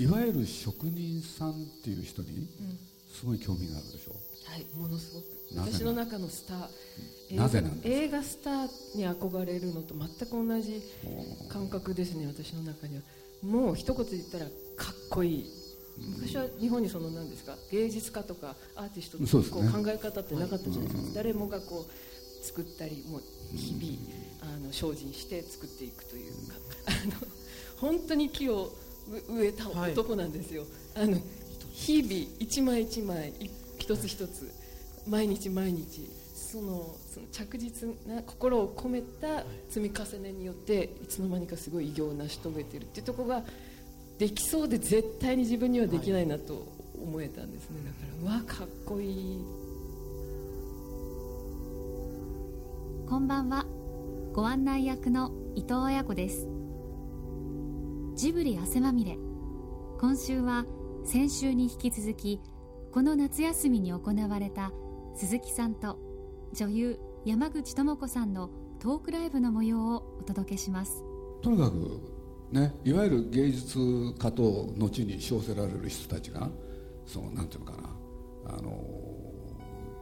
いわゆる職人さんっていう人にすごい興味があるでしょ、はいものすごく。私の中のスター。映画なぜなんですか？映画スターに憧れるのと全く同じ感覚ですね私の中には。もう一言で言ったらかっこいい。昔は日本にその何ですか？芸術家とかアーティストとこう考え方ってなかったじゃないですか、誰もがこう作ったりもう日々あの精進して作っていくというか。あの本当に木を植えた男なんですよ、あの日々一枚一枚い一つ一つ毎日毎日そのその着実な心を込めた積み重ねによっていつの間にかすごい偉業を成し遂げてるっていうところができそうで絶対に自分にはできないなと思えたんですね。だからうわかっこいい。こんばんは。ご案内役の伊藤彩子ですジブリ汗まみれ。今週は先週に引き続きこの夏休みに行われた鈴木さんと女優山口智子さんのトークライブの模様をお届けします。とにかくねいわゆる芸術家と後に称せられる人たちがそのなんていうのかなあの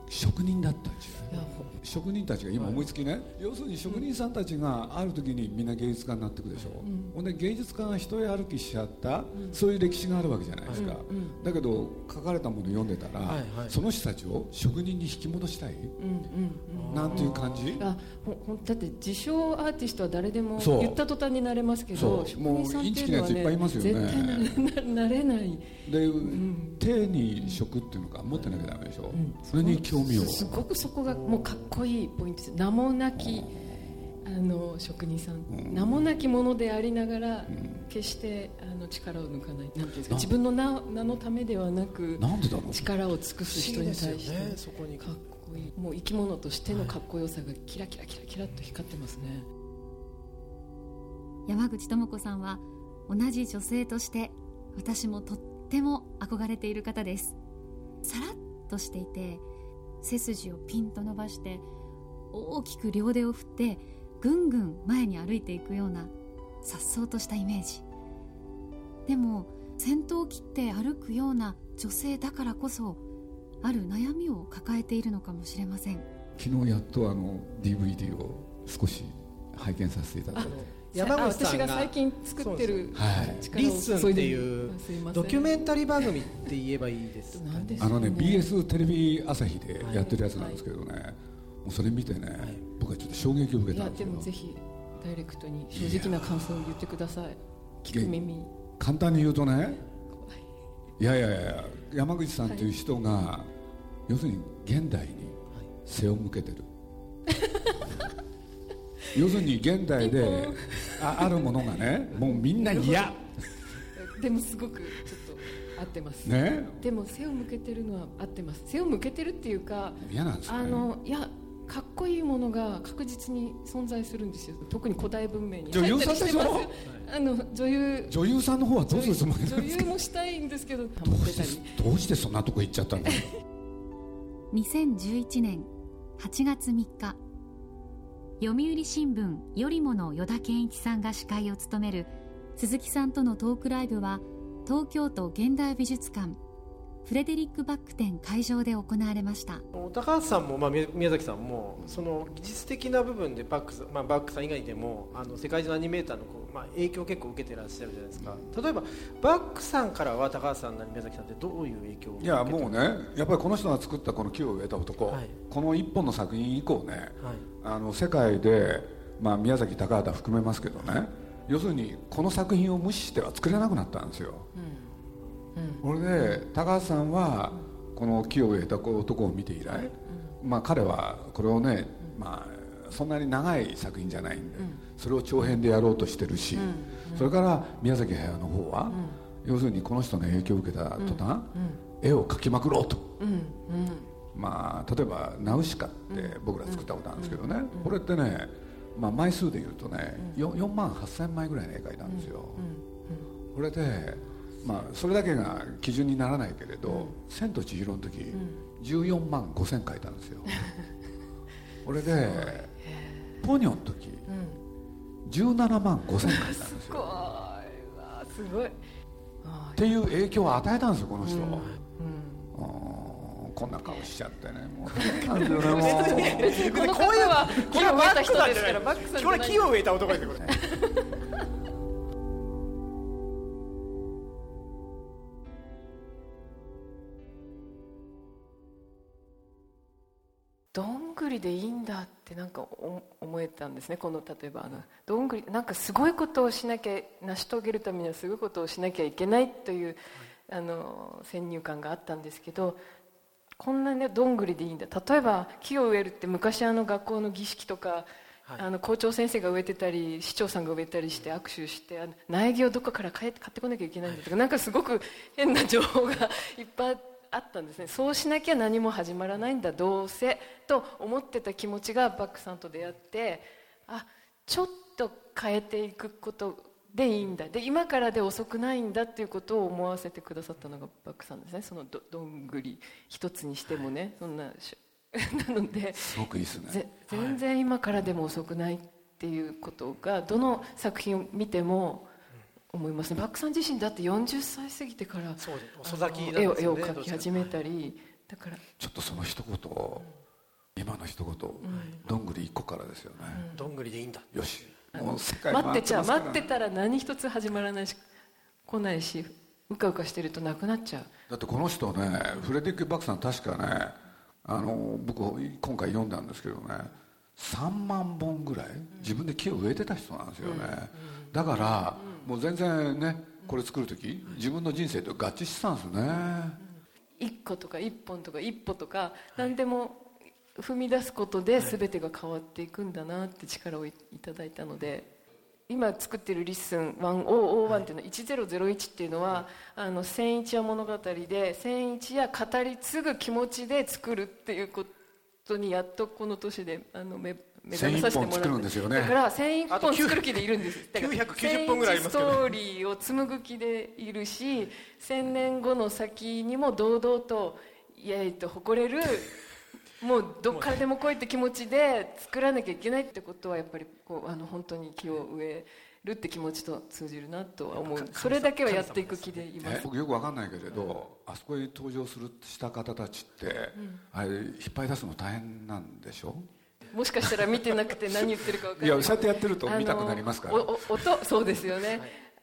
職人だった時代いやほ職人たちが今思いつきね、要するに職人さんたちがある時にみんな芸術家になっていくでしょ、ほんで芸術家が一人歩きしちゃった、そういう歴史があるわけじゃないですか、だけど書かれたもの読んでたら、はいはい。その人たちを職人に引き戻したい、なんていう感じ？あほだって自称アーティストは誰でも言った途端になれますけどもう。職人さんってインチキなやついっぱいいますよね。絶対なれない。で、手に職っていうのか持ってなきゃダメでしょ、それにす。ごくそこがもうかっこいいポイントです。名もなきあの職人さん、名もなきものでありながら、決してあの力を抜かない。なんていうんですか。な自分の名名のためではなくなんでだろう。力を尽くす人に対してねそこに。かっこいい。もう生き物としてのかっこよさがキラキラキラキラっと光ってますね。山口智子さんは同じ女性として私もとっても憧れている方です。さらっとしていて背筋をピンと伸ばして大きく両手を振ってぐんぐん前に歩いていくような颯爽としたイメージ。でも先頭を切って歩くような女性だからこそある悩みを抱えているのかもしれません。昨日やっとあの DVD を少し拝見させていただいて山口さんが。あ私が最近作ってるはい。 LISTEN っていうドキュメンタリー番組って言えばいいですか何ですあのね BS テレビ朝日でやってるやつなんですけどね、もうそれ見てね、僕はちょっと衝撃を受けたんですよ。もぜひダイレクトに正直な感想を言ってください。聞く耳。簡単に言うとねい。やいやいや山口さんという人が、要するに現代に背を向けてる、要するに現代でああるものがねもうみんな嫌。でもすごくちょっと合ってます。ね？でも背を向けてるのは合ってます。背を向けてるっていうか嫌なんですかあねのいやかっこいいものが確実に存在するんですよ。特に古代文明に。女優さんでしょ？あの女優。女優さんの方はどうするつもりなん女ですか？優もしたいんですけどハどうマってたり。してどうしてそんなとこ行っちゃったんだろう？2011年8月3日読売新聞よりもの依田健一さんが司会を務める鈴木さんとのトークライブは東京都現代美術館フレデリック・バック展会場で行われました。高橋さんも、まあ、宮宮崎さんもその技術的な部分でバックさん、まあ、バックさん以外でもあの世界中のアニメーターのこう、まあ、影響を結構受けてらっしゃるじゃないですか。例えばバックさんからは高橋さんなり宮崎さんってどういう影響を受けていやもうねやっぱりこの人が作ったこの木を植えた男、はい。この一本の作品以降ね、はいあの世界で、まあ、宮崎高畑含めますけどね要するにこの作品を無視しては作れなくなったんですよ、これで高橋さんはこの木を植えた男を見て以来、まあ、彼はこれをね、まあ、そんなに長い作品じゃないんで、それを長編でやろうとしてるし、それから宮崎駿の方は、要するにこの人の影響を受けた途端、絵を描きまくろうと、まあ、例えば「ナウシカ」って僕ら作ったことあるんですけどね、これってね、まあ、枚数でいうとね、4, 4万8000枚ぐらいの絵描いたんですよ、これで、まあ、それだけが基準にならないけれど「千と千尋」の時、14万5000描いたんですよ。これで「ポニョ」の時、17万5000描いたんですすごい。よわすごい。っていう影響を与えたんですよこの人、うんこんな顔しちゃってね。もう。なんで俺も別にこの方は木を植えた人ですからバックさんじゃこれ木を植えた男ですよこれ どんぐりでいいんだってなんかお思えたんですね。この例えばあのどんぐりなんかすごいことをしなきゃ成し遂げるためにはすごいことをしなきゃいけないという、あの先入観があったんですけどこんなねどんぐりでいいんだ。例えば木を植えるって昔あの学校の儀式とか、あの校長先生が植えてたり市長さんが植えたりして握手して苗木をどっかから買ってこなきゃいけないんだとか、なんかすごく変な情報がいっぱいあったんですね。そうしなきゃ何も始まらないんだどうせと思ってた気持ちがバックさんと出会ってあちょっと変えていくことでいいんだ。で今からで遅くないんだっていうことを思わせてくださったのがバックさんですね。そのどどんぐり一つにしてもね、そんなし なのですごくいいですね。ぜ全然今からでも遅くないっていうことがどの作品を見ても思いますね。バックさん自身だって40歳過ぎてからね絵を描き始めたりだから。ちょっとその一言今の一言どんぐり一個からですよね。どんぐりでいいんだよし待ってちゃう待ってたら何一つ始まらないし来ないしうかうかしてるとなくなっちゃう。だってこの人ねフレデリック・バックさん確かねあの僕今回読んだんですけどね3万本ぐらい自分で木を植えてた人なんですよね、だからもう全然ねこれ作る時自分の人生と合致してたんですよね、1個とか1本とか1歩とか何でも踏み出すことで全てが変わっていくんだなって力をいただいたので今作っている「 Listen 1001」っていうのは1001っていうのはあの千一夜物語で千一夜語り継ぐ気持ちで作るっていうことにやっとこの年であの目目覚めさせてもらって1001本作るんですよね。だから1001あと本作る気でいるんです。だから990本ぐらいありますけどね。千一ストーリーを紡ぐ気でいるし千年後の先にも堂々とイエイと誇れるもうどっからでも来いって気持ちで作らなきゃいけないってことはやっぱりこうあの本当に木を植えるって気持ちと通じるなとは思う。それだけはやっていく気でいます。え僕よくわかんないけれど、あそこに登場するした方たちって、あれ引っ張り出すの大変なんでしょ？もしかしたら見てなくて何言ってるか分かんない。いやそうやってやってると見たくなりますから。おお音そうですよね、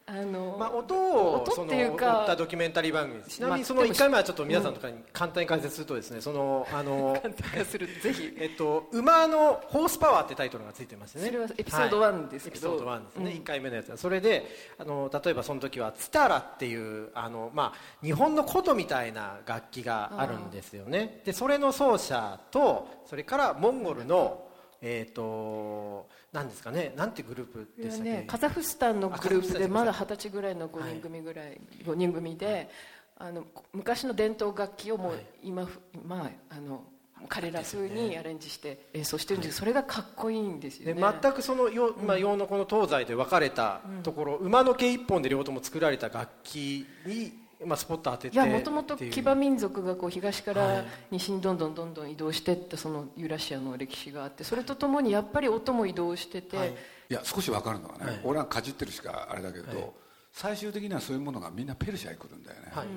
あのまあ、音を音そのっていうか追ったドキュメンタリー番組ちなみまあにその1回目はちょっと皆さんとかに簡単に解説するとですねそのあの 簡単化する。ぜひ。えっと、馬のホースパワーってタイトルがついてましてね。それはエピソード1ですけど。はい。エピソード1ですね、1回目のやつは。それであの例えばその時はツタラっていうあの、まあ、日本の琴みたいな楽器があるんですよね。でそれの奏者とそれからモンゴルのえっ、と何ですかねなんてグループでしたっけ、ねカザフスタンのグループでまだ二十歳ぐらいの5人組ぐらい、5人組であの昔の伝統楽器をもう今ふ、まああの彼ら風にアレンジして演奏してるんですけどそれがかっこいいんですよでね全くそのよ、まあ、洋のこの東西で分かれたところ、馬の毛一本で両方とも作られた楽器に、まあ、スポット当てていやもともと騎馬民族がこう東かはらい。西にどんどんどんどん移動していったそのユーラシアの歴史があってそれとともにやっぱり音も移動してて、はい。いや少しわかるのはね、俺はかじってるしかあれだけど、最終的にはそういうものがみんなペルシャへ来るんだよね、はい。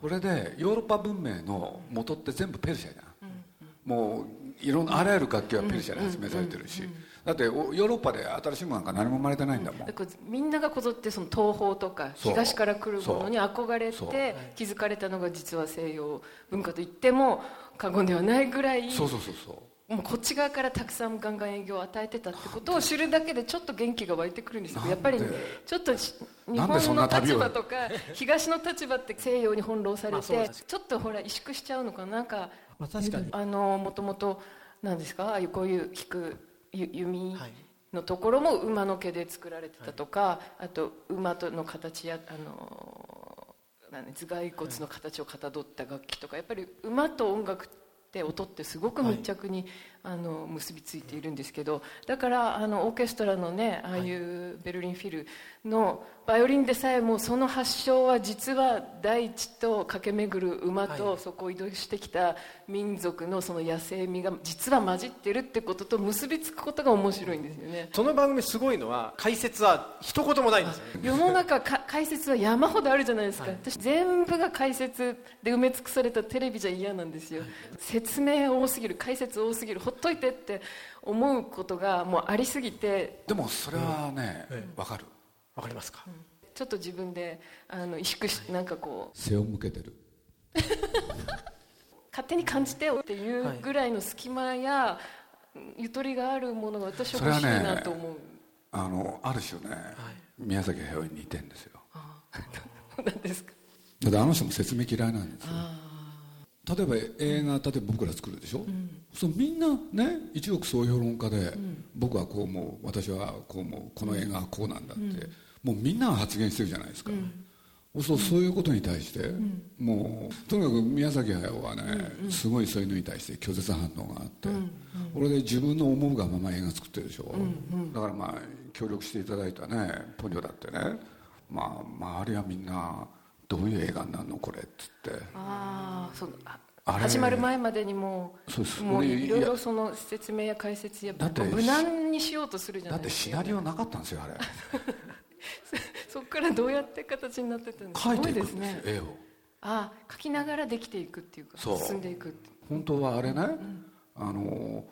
これでヨーロッパ文明の元って全部ペルシャじゃん、もういろんなあらゆる楽器はペルシャで発明されてるし、だっておヨーロッパで新しいものなんか何も生まれてないんだもん、だからみんながこぞってその東方とか東から来るものに憧れて築かれたのが実は西洋文化と言っても過言ではないぐらいそうそうそうそう。もうこっち側からたくさんガンガン営業を与えてたってことを知るだけでちょっと元気が湧いてくるんですよ。やっぱりちょっとし日本の立場とか東の立場って西洋に翻弄されてちょっとほら萎縮しちゃうのかな？なんかまあ、確かに。あのもともとなんですか？ああいうこういう引くゆ弓はい。のところも馬の毛で作られてたとか、あと馬との形やあの頭蓋骨の形をかたどった楽器とかやっぱり馬と音楽っって音ってすごく密着に、あの結びついているんですけどだからあのオーケストラのねああいうベルリンフィルのバイオリンでさえもその発祥は実は大地と駆け巡る馬とそこを移動してきた民族のその野生味が実は混じってるってことと結びつくことが面白いんですよね。その番組すごいのは解説は一言もないんですよね世の中か解説は山ほどあるじゃないですか、私全部が解説で埋め尽くされたテレビじゃ嫌なんですよ、説明多すぎる解説多すぎるほっといてって思うことがもうありすぎて。でもそれはねわ、かる。わかりますか、ちょっと自分であの萎縮しなんかこう。背を向けてる。勝手に感じてよっていうぐらいの隙間やゆとりがあるものが私は欲しいなと思う、あのある種ね、宮崎駿に似てんですよ。何ですか？だってあの人も説明嫌いなんですよ例えば映画例えば僕ら作るでしょ、そうみんなね一億総評論家で、僕はこう思う私はこう思うこの映画はこうなんだって、もうみんなが発言してるじゃないですか、そうそういうことに対して、もうとにかく宮崎駿はね、すごいそういうのに対して拒絶反応があって、俺で自分の思うがまま映画作ってるでしょ、だからまあ協力していただいたねポニョだってねまあ周りはみんなどういう映画になるのこれっつって。ああそう始まる前までにもそうです。もう俺いろいろその説明や解説やだって無難にしようとするじゃだってないですか。シナリオなかったんですよあれ。そこからどうやって形になってたんです書いていくんですすごいですね。絵を。ああ書きながらできていくっていうかそう。進んでいくって本当はあれね、あの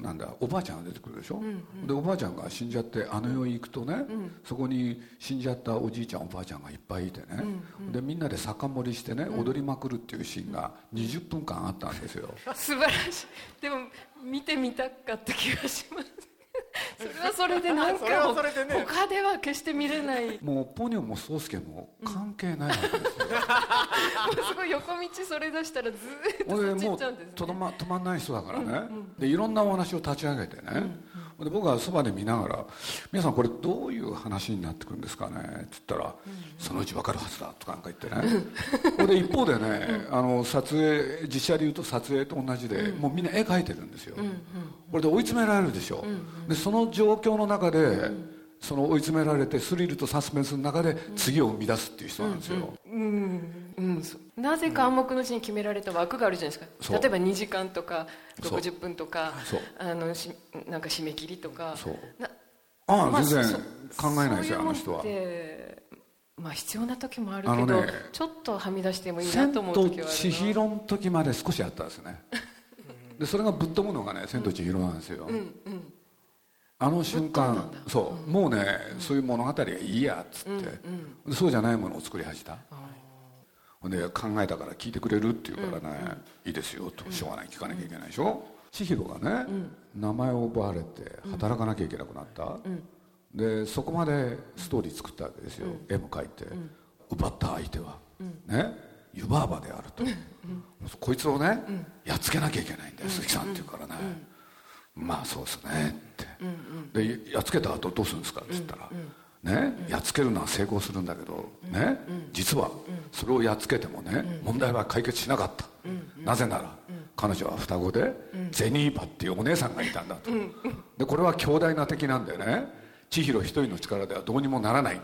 なんだおばあちゃんが出てくるでしょ、でおばあちゃんが死んじゃってあの世へ行くとね、そこに死んじゃったおじいちゃんおばあちゃんがいっぱいいてね、でみんなで酒盛りしてね、踊りまくるっていうシーンが20分間あったんですよ。素晴らしい。でも見てみたかった気がしますそれはそれでなんかね。他では決して見れない。ももうポニョも宗介も関係ないわけですよ、うすごい横道それ出したらずーっとそっちゃうんですね。とどま止まんない人だからね、でいろんなお話を立ち上げてね、で僕はそばで見ながら「皆さんこれどういう話になってくるんですかね?」って言ったら「そのうち分かるはずだ」とかなんか言ってね。こ れで一方でねあの撮影実写でいうと撮影と同じで、もうみんな絵描いてるんですよ、これで追い詰められるでしょ、でその状況の中で、その追い詰められてスリルとサスペンスの中で次を生み出すっていう人なんですよ、うん、そうなぜか暗黙のうちに決められた枠があるじゃないですか。例えば2時間とかそう。60分とかあのしなんか締め切りとか。ああ、まあ全然そ考えないですよあの人は。まあ必要な時もあるけど、あのねちょっとはみ出しても「いいな千と思うと時はあるな。千尋」の時まで少しあったんですね。でそれがぶっ飛ぶのがね「千と千尋」なんですよ、あの瞬間ぶっ飛んだんだ。そう。もうね、そういう物語はいいやっつって、でそうじゃないものを作り始めたほんで考えたから聞いてくれるって言うからね、いいですよと。しょうがない聞かなきゃいけないでしょ、千尋がね、名前を奪われて働かなきゃいけなくなった、でそこまでストーリー作ったわけですよ、絵も描いて、奪った相手は、ね？湯婆婆であると、こいつをね、やっつけなきゃいけないんだよ、鈴木さんって言うからね、まあそうですねって、でやっつけた後どうするんですかって言ったら、ね、やっつけるのは成功するんだけど、ね実はそれをやっつけてもね、問題は解決しなかった、なぜなら、彼女は双子で、ゼニーバっていうお姉さんがいたんだと、でこれは強大な敵なんでね。千尋一人の力ではどうにもならない、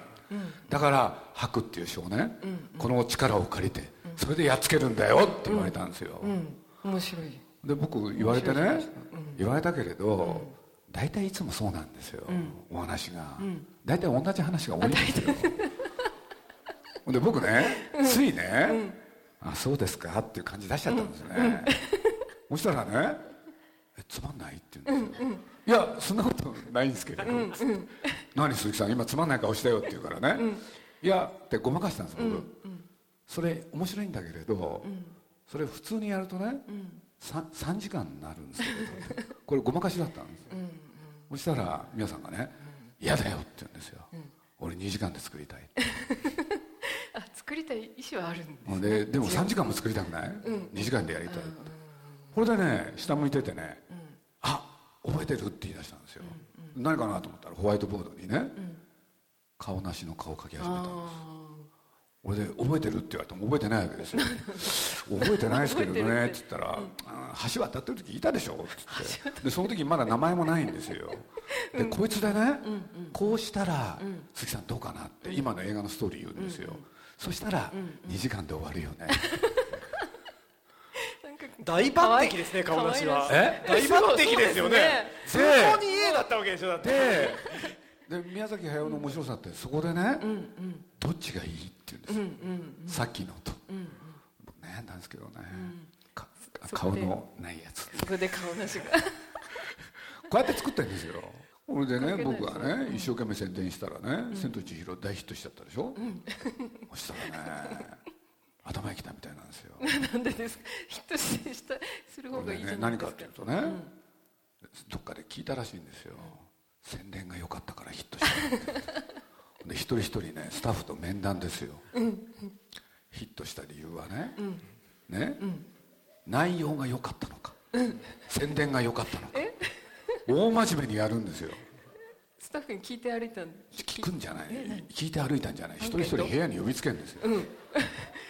だから白っていう少年、この力を借りてそれでやっつけるんだよって言われたんですよ、面白い。で僕言われてね、言われたけれど、大体いつもそうなんですよ、お話が、大体同じ話が多いんですよ。で僕ね、ついね、あそうですかっていう感じ出しちゃったんですね、そしたらねえつまんないって言うんですよ、いやそんなことないんですけれど、何鈴木さん今つまんない顔したよって言うからね、いやってごまかしたんです僕、それ面白いんだけれど、それ普通にやるとね、3, 3時間になるんですけれどこれごまかしだったんですよ、そしたら皆さんがね「嫌だよ」って言うんですよ、俺2時間で作りたい あ作りたい意思はあるんですほんででも3時間も作りたくない、2時間でやりたいって、これでね下向いててね「あ覚えてる?」って言い出したんですよ、何かなと思ったらホワイトボードにね、顔なしの顔を描き始めたんです俺で覚えてるって言われても覚えてないわけですよ。覚えてないですけどねって。言ったら、橋渡ってる時いたでしょって。ってでその時まだ名前もないんですよ。で、こいつでね、こうしたら、鈴木さんどうかなって今の映画のストーリー言うんですよ、そしたら、2時間で終わるよね。大抜擢ですね顔なしは。え？大抜擢ですよね。通行に A だったわけでしょだってでで宮崎駿の面白さってそこでね、どっちがいいって言うんですよ、さっきのと、悩んだん。ですけどね、顔のないやつ。そこで顔なし。が こうやって作ってるんですよ。それでね僕はね一生懸命宣伝したらね「千と千尋」大ヒットしちゃったでしょ、そしたらね頭にきたみたいなんですよ。なんでですか？ヒットしたする方がいいじゃねないですか。何かっていうとね、どっかで聞いたらしいんですよ、宣伝が良かったからヒットした。で一人一人ねスタッフと面談ですよ、ヒットした理由はね、ね、内容が良かったのか、宣伝が良かったのか。大真面目にやるんですよ。スタッフに聞いて歩いたん聞くんじゃない。聞いて歩いたんじゃない。一人一人部屋に呼びつけるんですよ、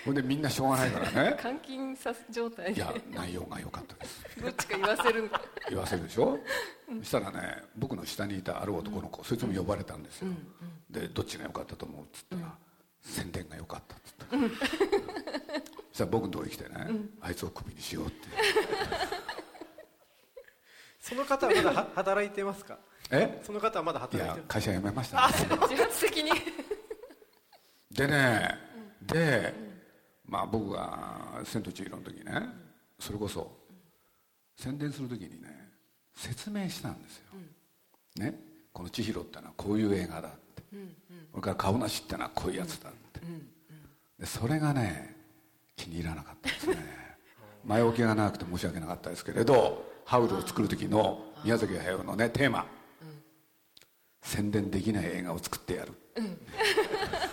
ほんでみんなしょうがないからね。監禁さす状態。でいや内容が良かったです。どっちか言わせるんだ言わせるでしょ、そしたらね僕の下にいたある男の子、そいつも呼ばれたんですよ、でどっちが良かったと思う？っつったら、宣伝が良かったっつった、そしたら僕のところに来てね、あいつをクビにしようって。その方はまだは働いてますか？え？その方はまだい働いてる。や会社辞めましたね。自発的に。でねでまあ僕が「千と千尋」の時ねそれこそ宣伝する時にね説明したんですよ、ねこの千尋ってのはこういう映画だって、それから顔なしってのはこういうやつだって、でそれがね気に入らなかったですね。前置きが長くて申し訳なかったですけれどハウルを作る時の宮崎駿のねテーマ、宣伝できない映画を作ってやる、宮崎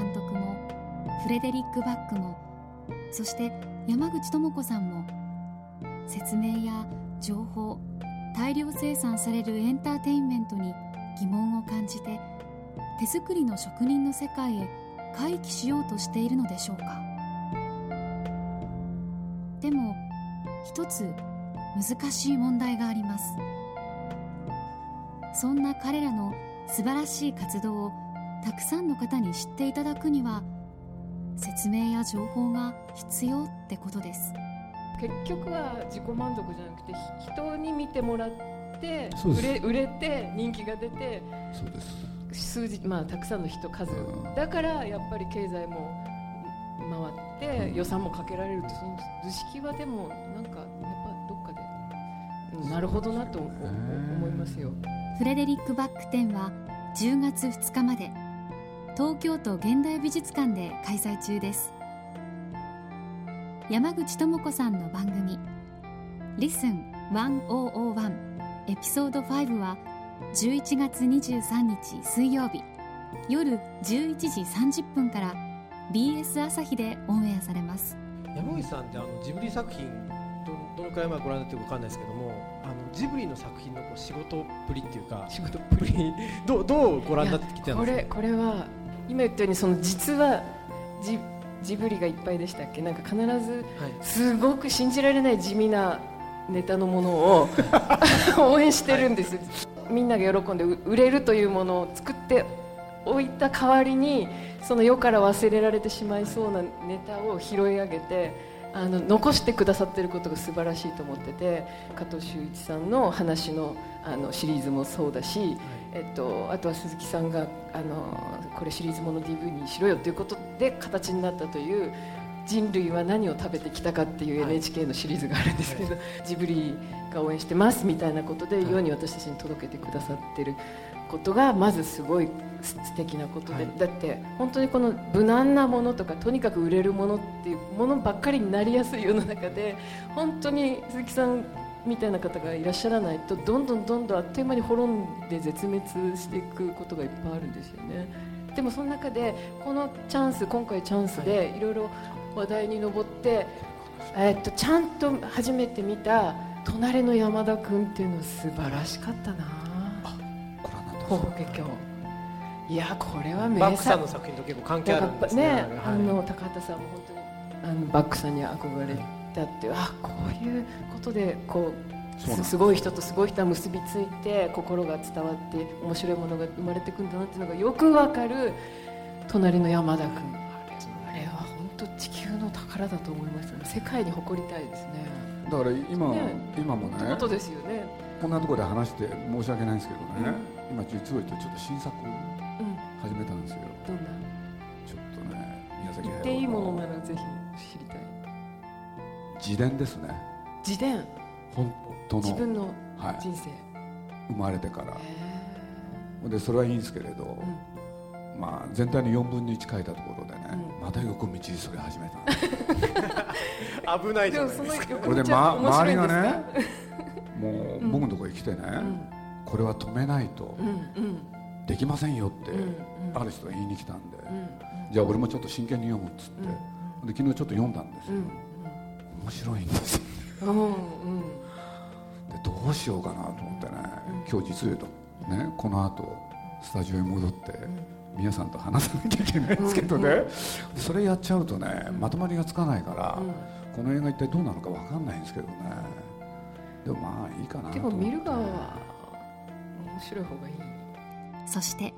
監督もフレデリック・バックもそして山口智子さんも説明や情報大量生産されるエンターテインメントに疑問を感じて手作りの職人の世界へ回帰しようとしているのでしょうか。でも一つ難しい問題があります。そんな彼らの素晴らしい活動をたくさんの方に知っていただくには説明や情報が必要ってことです。結局は自己満足じゃなくてひ人に見てもらって売れ売れて人気が出てそうです。数字まあたくさんの人数。うん。だからやっぱり経済も回って予算もかけられるとその図式はでもなんかやっぱどっかで、うんなるほどなと思思いますよ。フレデリック・バック展は10月2日まで東京都現代美術館で開催中です。山口智子さんの番組「Listen1001 エピソード5は11月23日水曜日夜11時30分から BS 朝日でオンエアされます。山口さんってあのジブリ作品どどのくらい前ご覧になってるかわかんないですけどもあのジブリの作品のこう仕事っぷりっていうか仕事っぷりどうどうご覧になってきてたんこですか？れこれは今言ったようにその実はジジブリがいっぱいでしたっけ？なんか必ずはい。すごく信じられない地味なネタのものを 応援してるんです、みんなが喜んでう売れるというものを作っておいた代わりにその世から忘れられてしまいそうなネタを拾い上げてあの残してくださってることが素晴らしいと思ってて加藤修一さんの話のあのシリーズもそうだし、えっと、あとは鈴木さんがあのこれシリーズもの DV にしろよということで形になったという人類は何を食べてきたかっていう NHK のシリーズがあるんですけど、ジブリが応援してますみたいなことで世に私たちに届けてくださってることがまずすごい素敵なことで、だって本当にこの無難なものとかとにかく売れるものっていうものばっかりになりやすい世の中で本当に鈴木さんみたいな方がいらっしゃらないとどんどんどんどんあっという間に滅んで絶滅していくことがいっぱいあるんですよね。でもその中でこのチャンス今回チャンスでい。ろいろ話題に上って、えっとちゃんと初めて見た隣の山田君っていうの素晴らしかったな。法華経。いやこれは名作。バックさんの作品と結構関係あるんですね。ね、あの高畑さんも本当にあのバックさんに憧れたっていうあこういうことでこうす。ごい人とすごい人は結びついて心が伝わって面白いものが生まれてくんだなっていうのがよくわかる隣の山田君。あれは本当地球の宝だと思いますね。世界に誇りたいですね。だから今、ね、今もねことですよね。こんなところで話して申し訳ないんですけどね、うん、今実を言ってちょっと新作始めたんですよ、どんな？ちょっとね宮崎言っていいものならぜひ知りたい自伝ですね。自伝。本当の。自分の人生、はい、生。まれてから。でそれはいいんですけれど、うん、まあ全体の4分の1書いたところでね、うん、また横道それ始めた。危ないじゃないですか。これで、ま、周りがねもう僕のところに来てね、うん、これは止めないとできませんよってある人が言いに来たんで、じゃあ俺もちょっと真剣に読むっつって、で昨日ちょっと読んだんですよ、面白いんですよ、うんでどうしようかなと思ってね、今日実言うとねこの後スタジオに戻って、皆さんと話さなきゃいけないんですけどね、それやっちゃうとねまとまりがつかないから、この映画一体どうなのか分かんないんですけどね。でもまあいいかなでも見る側は面白い方がいい。そして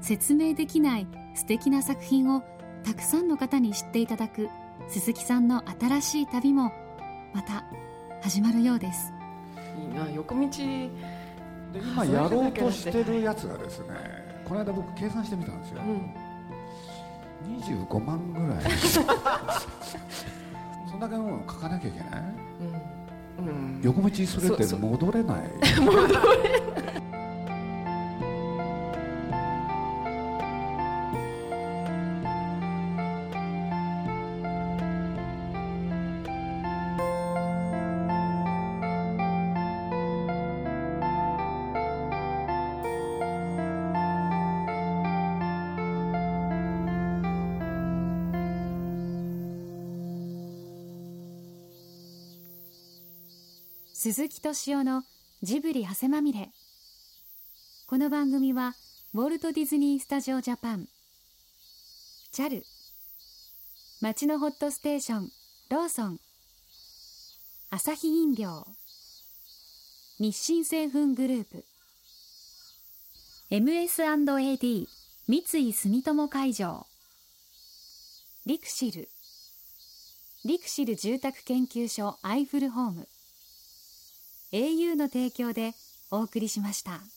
説明できない素敵な作品をたくさんの方に知っていただく鈴木さんの新しい旅もまた始まるようです。いいな横道今やろうとしてるやつがですねこの間僕計算してみたんですよ、うん、25万ぐらい。そんだけのもの書かなきゃいけない、うん。うん、横道それって戻れない。戻れない鈴木敏夫のジブリ汗まみれ。この番組はウォルト・ディズニー・スタジオ・ジャパン。JAL 町のホットステーションローソン。アサヒ飲料。日清製粉グループ。MS&AD 三井住友海上。リクシル。リクシル住宅研究所アイフルホーム。Au の提供でお送りしました。